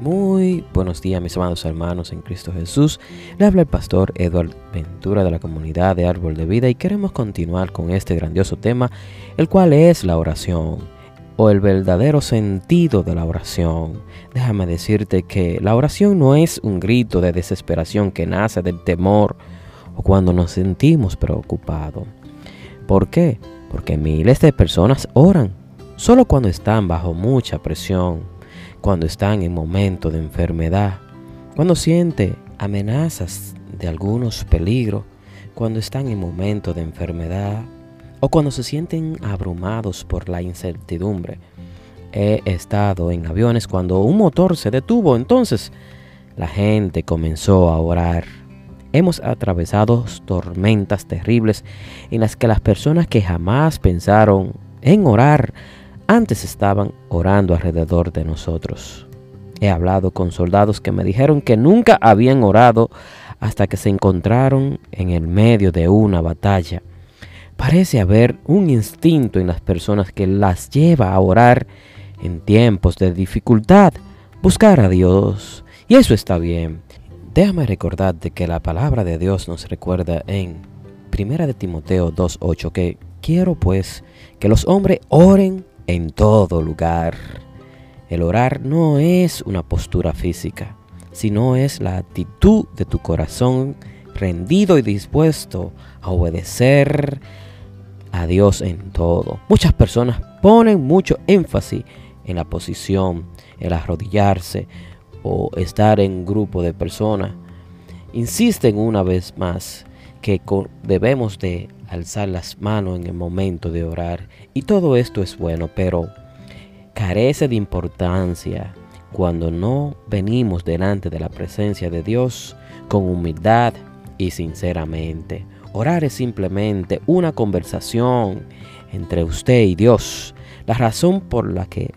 Muy buenos días mis amados hermanos en Cristo Jesús. Le habla el pastor Eduardo Ventura de la comunidad de Árbol de Vida y queremos continuar con este grandioso tema, el cual es la oración o el verdadero sentido de la oración. Déjame decirte que la oración no es un grito de desesperación que nace del temor o cuando nos sentimos preocupados. ¿Por qué? Porque miles de personas oran solo cuando están bajo mucha presión cuando están en momento de enfermedad, cuando siente amenazas de algunos peligros, cuando están en momento de enfermedad o cuando se sienten abrumados por la incertidumbre. He estado en aviones cuando un motor se detuvo, entonces la gente comenzó a orar. Hemos atravesado tormentas terribles en las que las personas que jamás pensaron en orar antes estaban orando alrededor de nosotros. He hablado con soldados que me dijeron que nunca habían orado hasta que se encontraron en el medio de una batalla. Parece haber un instinto en las personas que las lleva a orar en tiempos de dificultad, buscar a Dios. Y eso está bien. Déjame recordarte que la palabra de Dios nos recuerda en 1 de Timoteo 2.8 que quiero pues que los hombres oren en todo lugar. El orar no es una postura física, sino es la actitud de tu corazón rendido y dispuesto a obedecer a Dios en todo. Muchas personas ponen mucho énfasis en la posición, el arrodillarse o estar en un grupo de personas. Insisten una vez más que debemos de alzar las manos en el momento de orar. Y todo esto es bueno, pero carece de importancia cuando no venimos delante de la presencia de Dios con humildad y sinceramente. Orar es simplemente una conversación entre usted y Dios. La razón por la que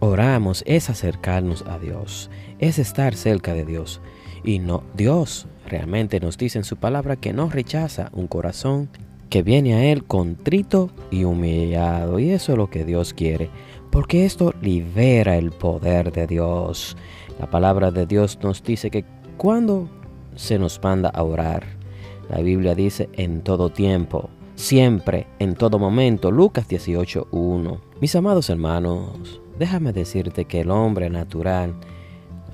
oramos es acercarnos a Dios, es estar cerca de Dios. Y no, Dios realmente nos dice en su palabra que no rechaza un corazón que viene a Él contrito y humillado. Y eso es lo que Dios quiere, porque esto libera el poder de Dios. La palabra de Dios nos dice que cuando se nos manda a orar, la Biblia dice en todo tiempo, siempre, en todo momento. Lucas 18.1. Mis amados hermanos, déjame decirte que el hombre natural,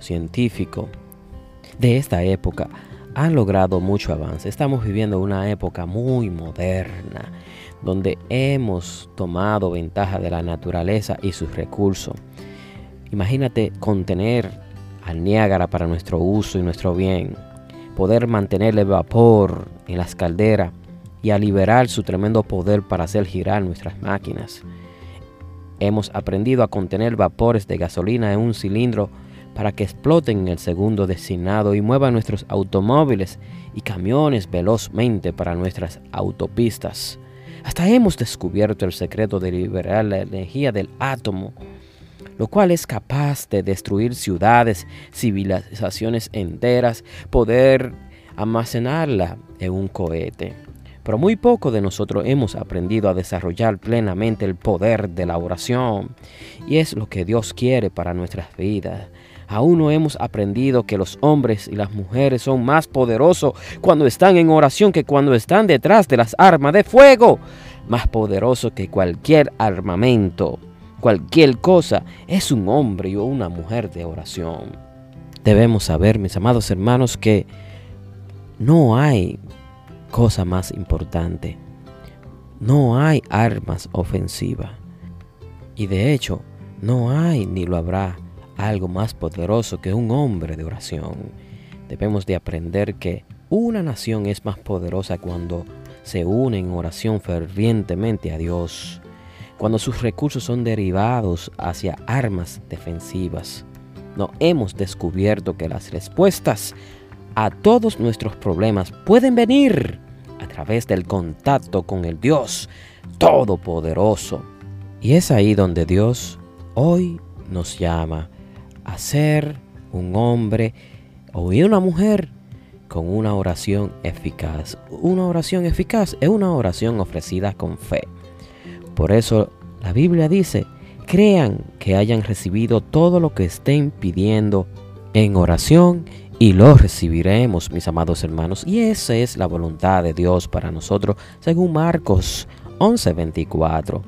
científico, de esta época, han logrado mucho avance. Estamos viviendo una época muy moderna, donde hemos tomado ventaja de la naturaleza y sus recursos. Imagínate contener al Niágara para nuestro uso y nuestro bien, poder mantener el vapor en las calderas y a liberar su tremendo poder para hacer girar nuestras máquinas. Hemos aprendido a contener vapores de gasolina en un cilindro para que exploten en el segundo designado y muevan nuestros automóviles y camiones velozmente para nuestras autopistas. Hasta hemos descubierto el secreto de liberar la energía del átomo, lo cual es capaz de destruir ciudades, civilizaciones enteras, poder almacenarla en un cohete. Pero muy poco de nosotros hemos aprendido a desarrollar plenamente el poder de la oración. Y es lo que Dios quiere para nuestras vidas. Aún no hemos aprendido que los hombres y las mujeres son más poderosos cuando están en oración que cuando están detrás de las armas de fuego. Más poderoso que cualquier armamento, cualquier cosa, es un hombre o una mujer de oración. Debemos saber, mis amados hermanos, que no hay cosa más importante. No hay armas ofensivas. Y de hecho, no hay ni lo habrá algo más poderoso que un hombre de oración. Debemos de aprender que una nación es más poderosa cuando se une en oración fervientemente a Dios, cuando sus recursos son derivados hacia armas defensivas. No hemos descubierto que las respuestas a todos nuestros problemas pueden venir a través del contacto con el Dios Todopoderoso. Y es ahí donde Dios hoy nos llama a ser un hombre o una mujer con una oración eficaz. Una oración eficaz es una oración ofrecida con fe. Por eso la Biblia dice, crean que hayan recibido todo lo que estén pidiendo en oración y lo recibiremos, mis amados hermanos. Y esa es la voluntad de Dios para nosotros, según Marcos 11:24.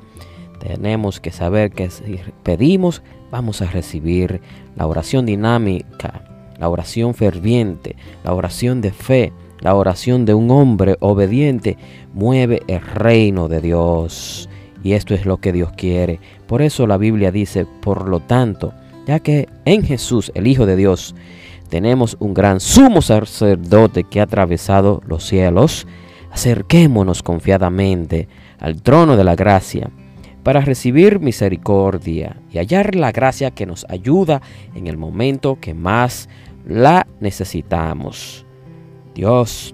Tenemos que saber que si pedimos, vamos a recibir la oración dinámica, la oración ferviente, la oración de fe, la oración de un hombre obediente, mueve el reino de Dios. Y esto es lo que Dios quiere. Por eso la Biblia dice, por lo tanto, ya que en Jesús, el Hijo de Dios, tenemos un gran sumo sacerdote que ha atravesado los cielos, acerquémonos confiadamente al trono de la gracia para recibir misericordia y hallar la gracia que nos ayuda en el momento que más la necesitamos. Dios,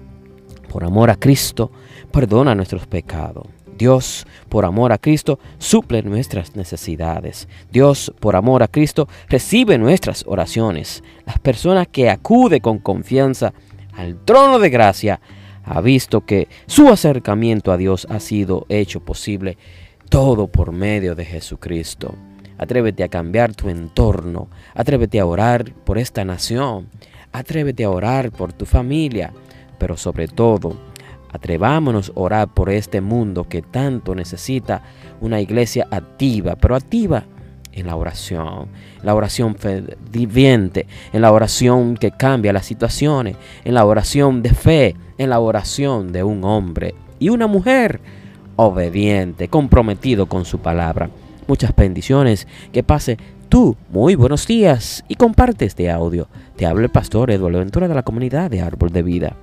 por amor a Cristo, perdona nuestros pecados. Dios, por amor a Cristo, suple nuestras necesidades. Dios, por amor a Cristo, recibe nuestras oraciones. Las personas que acuden con confianza al trono de gracia ha visto que su acercamiento a Dios ha sido hecho posible todo por medio de Jesucristo. Atrévete a cambiar tu entorno. Atrévete a orar por esta nación. Atrévete a orar por tu familia. Pero sobre todo, atrevámonos a orar por este mundo que tanto necesita una iglesia activa, pero activa en la oración, la oración viviente, en la oración que cambia las situaciones, en la oración de fe, en la oración de un hombre y una mujer obediente, comprometido con su palabra. Muchas bendiciones, que pase tú muy buenos días y comparte este audio. Te habla el pastor Eduardo Ventura de la comunidad de Árbol de Vida.